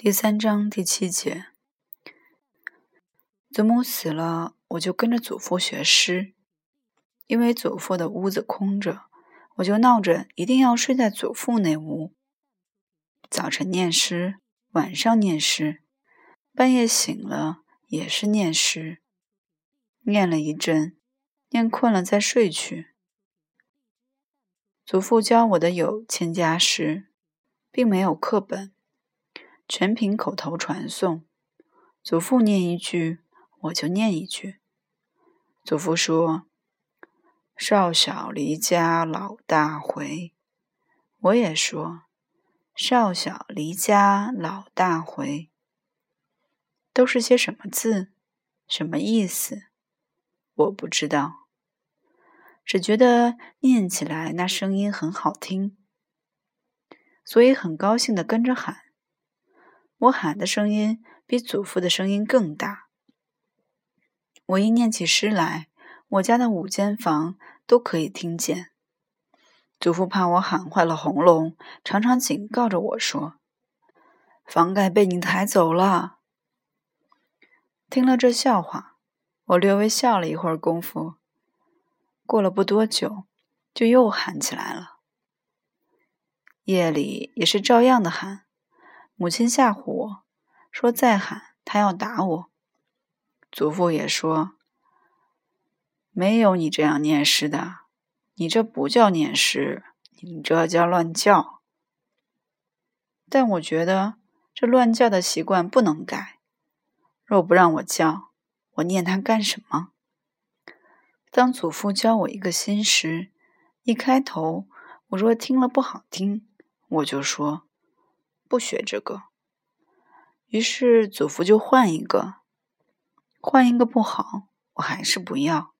第三章第七节，祖母死了，我就跟着祖父学诗。因为祖父的屋子空着，我就闹着一定要睡在祖父那屋。早晨念诗，晚上念诗，半夜醒了也是念诗。念了一阵，念困了再睡去。祖父教我的有千家诗，并没有课本。全凭口头传颂，祖父念一句，我就念一句。祖父说：“少小离家老大回。”我也说：“少小离家老大回。”都是些什么字？什么意思？我不知道，只觉得念起来那声音很好听，所以很高兴的跟着喊。我喊的声音比祖父的声音更大。我一念起诗来，我家的五间房都可以听见。祖父怕我喊坏了喉咙，常常警告着我说：“房盖被你抬走了。”听了这笑话，我略微笑了一会儿功夫，过了不多久，就又喊起来了。夜里也是照样的喊。母亲吓唬我说：“再喊，他要打我。”祖父也说：“没有你这样念诗的，你这不叫念诗，你这叫乱叫。”但我觉得这乱叫的习惯不能改。若不让我叫，我念它干什么？当祖父教我一个新诗，一开头我若听了不好听，我就说。不学这个，于是祖父就换一个，换一个不好，我还是不要。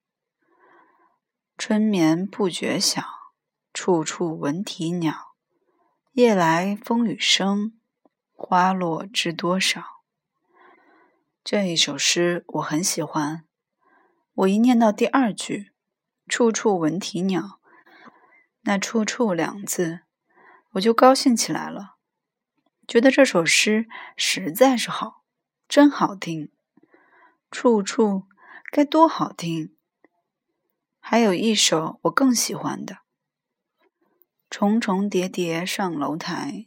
春眠不觉晓，处处闻啼鸟。夜来风雨声，花落知多少。这一首诗我很喜欢，我一念到第二句“处处闻啼鸟”，那“处处”两字，我就高兴起来了。觉得这首诗实在是好，真好听，处处该多好听。还有一首我更喜欢的：重重叠叠上楼台，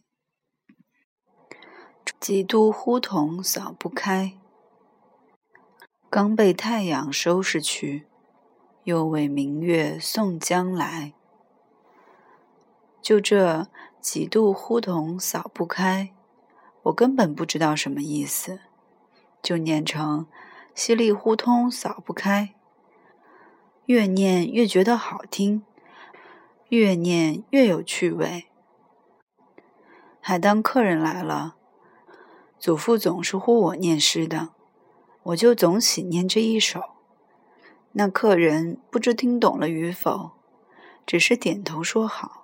几度呼童扫不开。刚被太阳收拾去，又为明月送将来。就这。几度呼同扫不开，我根本不知道什么意思，就念成稀里呼通扫不开。越念越觉得好听，越念越有趣味。还当客人来了，祖父总是呼我念诗的，我就总喜念这一首。那客人不知听懂了与否，只是点头说好。